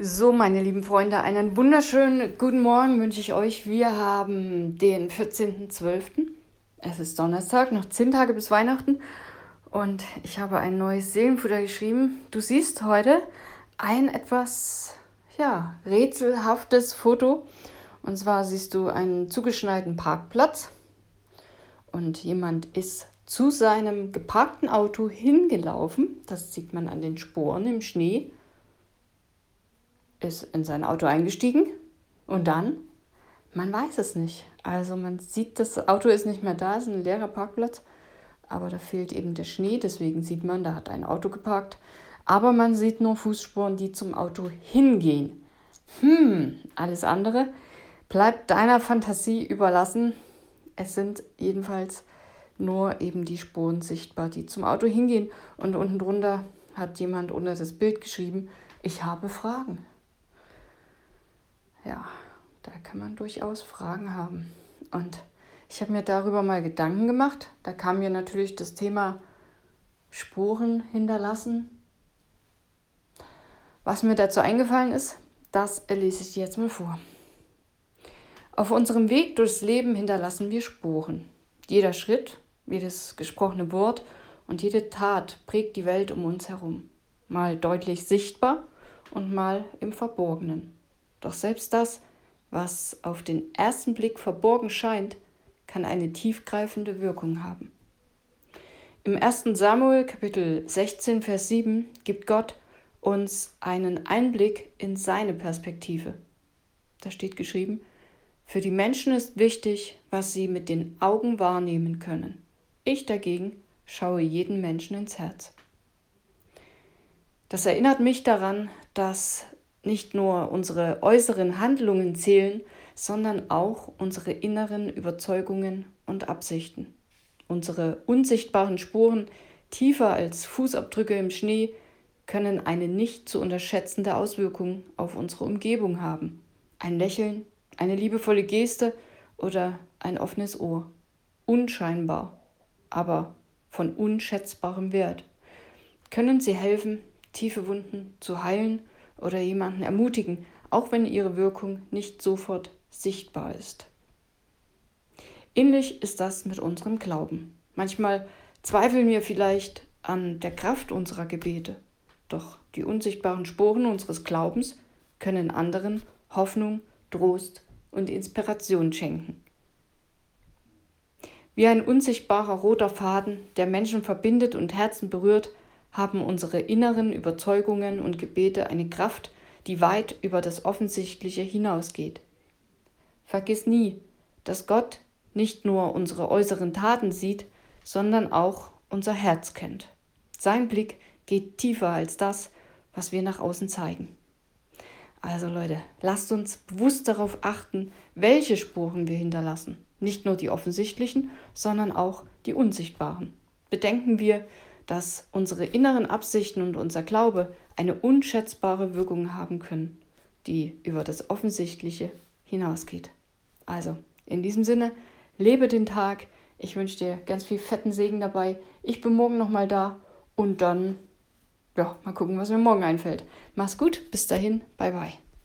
So, meine lieben Freunde, einen wunderschönen guten Morgen wünsche ich euch. Wir haben den 14.12. Es ist Donnerstag, noch zehn Tage bis Weihnachten. Und ich habe ein neues Seelenfutter geschrieben. Du siehst heute ein etwas, ja, rätselhaftes Foto. Und zwar siehst du einen zugeschneiten Parkplatz. Und jemand ist zu seinem geparkten Auto hingelaufen. Das sieht man an den Sporen im Schnee ist in sein Auto eingestiegen und dann, man weiß es nicht. Also man sieht, das Auto ist nicht mehr da, es ist ein leerer Parkplatz, aber da fehlt eben der Schnee, deswegen sieht man, da hat ein Auto geparkt. Aber man sieht nur Fußspuren, die zum Auto hingehen. Hm, alles andere bleibt deiner Fantasie überlassen. Es sind jedenfalls nur eben die Spuren sichtbar, die zum Auto hingehen. Und unten drunter hat jemand unter das Bild geschrieben, ich habe Fragen ja, da kann man durchaus Fragen haben. Und ich habe mir darüber mal Gedanken gemacht. Da kam mir natürlich das Thema Spuren hinterlassen. Was mir dazu eingefallen ist, das lese ich dir jetzt mal vor. Auf unserem Weg durchs Leben hinterlassen wir Spuren. Jeder Schritt, jedes gesprochene Wort und jede Tat prägt die Welt um uns herum. Mal deutlich sichtbar und mal im Verborgenen. Doch selbst das, was auf den ersten Blick verborgen scheint, kann eine tiefgreifende Wirkung haben. Im 1. Samuel Kapitel 16, Vers 7 gibt Gott uns einen Einblick in seine Perspektive. Da steht geschrieben, für die Menschen ist wichtig, was sie mit den Augen wahrnehmen können. Ich dagegen schaue jeden Menschen ins Herz. Das erinnert mich daran, dass nicht nur unsere äußeren Handlungen zählen, sondern auch unsere inneren Überzeugungen und Absichten. Unsere unsichtbaren Spuren, tiefer als Fußabdrücke im Schnee, können eine nicht zu unterschätzende Auswirkung auf unsere Umgebung haben. Ein Lächeln, eine liebevolle Geste oder ein offenes Ohr. Unscheinbar, aber von unschätzbarem Wert. Können sie helfen, tiefe Wunden zu heilen oder jemanden ermutigen, auch wenn ihre Wirkung nicht sofort sichtbar ist. Ähnlich ist das mit unserem Glauben. Manchmal zweifeln wir vielleicht an der Kraft unserer Gebete, doch die unsichtbaren Spuren unseres Glaubens können anderen Hoffnung, Trost und Inspiration schenken. Wie ein unsichtbarer roter Faden, der Menschen verbindet und Herzen berührt, haben unsere inneren Überzeugungen und Gebete eine Kraft, die weit über das Offensichtliche hinausgeht. Vergiss nie, dass Gott nicht nur unsere äußeren Taten sieht, sondern auch unser Herz kennt. Sein Blick geht tiefer als das, was wir nach außen zeigen. Also Leute, lasst uns bewusst darauf achten, welche Spuren wir hinterlassen. Nicht nur die offensichtlichen, sondern auch die unsichtbaren. Bedenken wir, dass unsere inneren Absichten und unser Glaube eine unschätzbare Wirkung haben können, die über das Offensichtliche hinausgeht. Also, in diesem Sinne, lebe den Tag. Ich wünsche dir ganz viel fetten Segen dabei. Ich bin morgen nochmal da und dann, ja, mal gucken, was mir morgen einfällt. Mach's gut, bis dahin, bye bye.